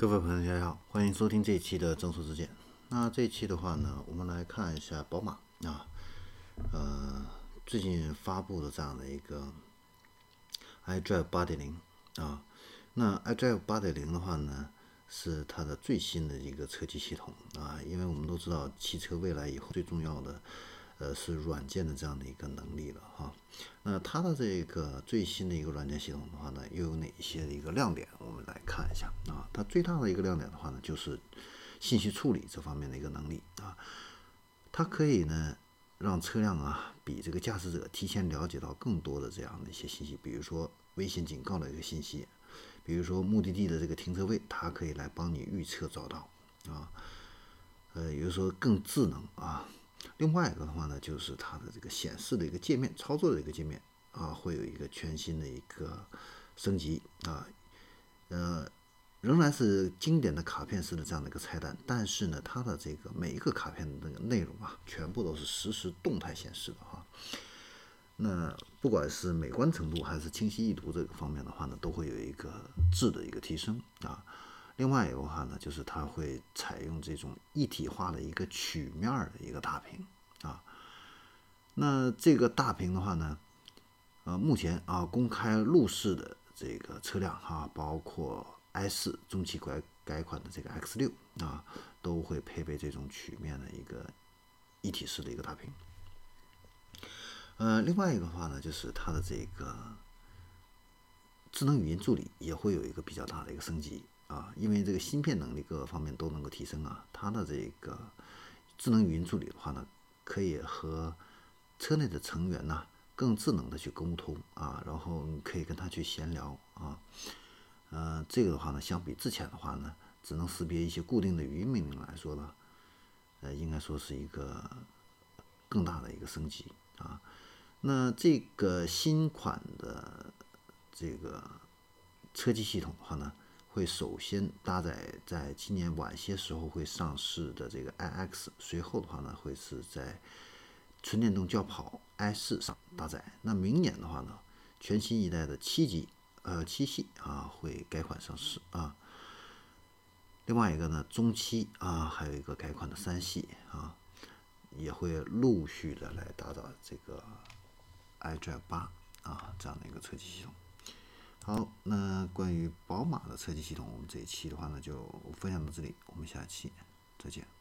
各位朋友，大家好，欢迎收听这一期的正说之见。那这一期的话呢，我们来看一下宝马啊，呃，最近发布的这样的一个 iDrive 八点零啊。那 iDrive 八点零的话呢，是它的最新的一个车机系统啊，因为我们都知道，汽车未来以后最重要的。呃，是软件的这样的一个能力了哈。那它的这个最新的一个软件系统的话呢，又有哪些的一个亮点？我们来看一下啊。它最大的一个亮点的话呢，就是信息处理这方面的一个能力啊。它可以呢，让车辆啊，比这个驾驶者提前了解到更多的这样的一些信息，比如说危险警告的一个信息，比如说目的地的这个停车位，它可以来帮你预测找到啊。呃，有时候更智能啊。另外一个的话呢，就是它的这个显示的一个界面，操作的一个界面啊，会有一个全新的一个升级啊，呃，仍然是经典的卡片式的这样的一个菜单，但是呢，它的这个每一个卡片的那个内容啊，全部都是实时动态显示的哈。那不管是美观程度还是清晰易读这个方面的话呢，都会有一个质的一个提升啊。另外一个话呢，就是它会采用这种一体化的一个曲面的一个大屏啊。那这个大屏的话呢，呃，目前啊公开路试的这个车辆哈，包括 i4 中期改改款的这个 X6 啊，都会配备这种曲面的一个一体式的一个大屏。呃，另外一个话呢，就是它的这个智能语音助理也会有一个比较大的一个升级。啊，因为这个芯片能力各个方面都能够提升啊，它的这个智能语音助理的话呢，可以和车内的成员呢更智能的去沟通啊，然后可以跟他去闲聊啊，呃，这个的话呢，相比之前的话呢，只能识别一些固定的语音命令来说呢，呃，应该说是一个更大的一个升级啊。那这个新款的这个车机系统的话呢？会首先搭载在今年晚些时候会上市的这个 iX，随后的话呢，会是在纯电动轿跑 i 四上搭载。那明年的话呢，全新一代的七级呃七系啊会改款上市啊。另外一个呢，中期啊还有一个改款的三系啊，也会陆续的来打造这个 iDrive 八啊这样的一个车机系统。好，那关于宝马的车机系统，我们这一期的话呢，就分享到这里，我们下期再见。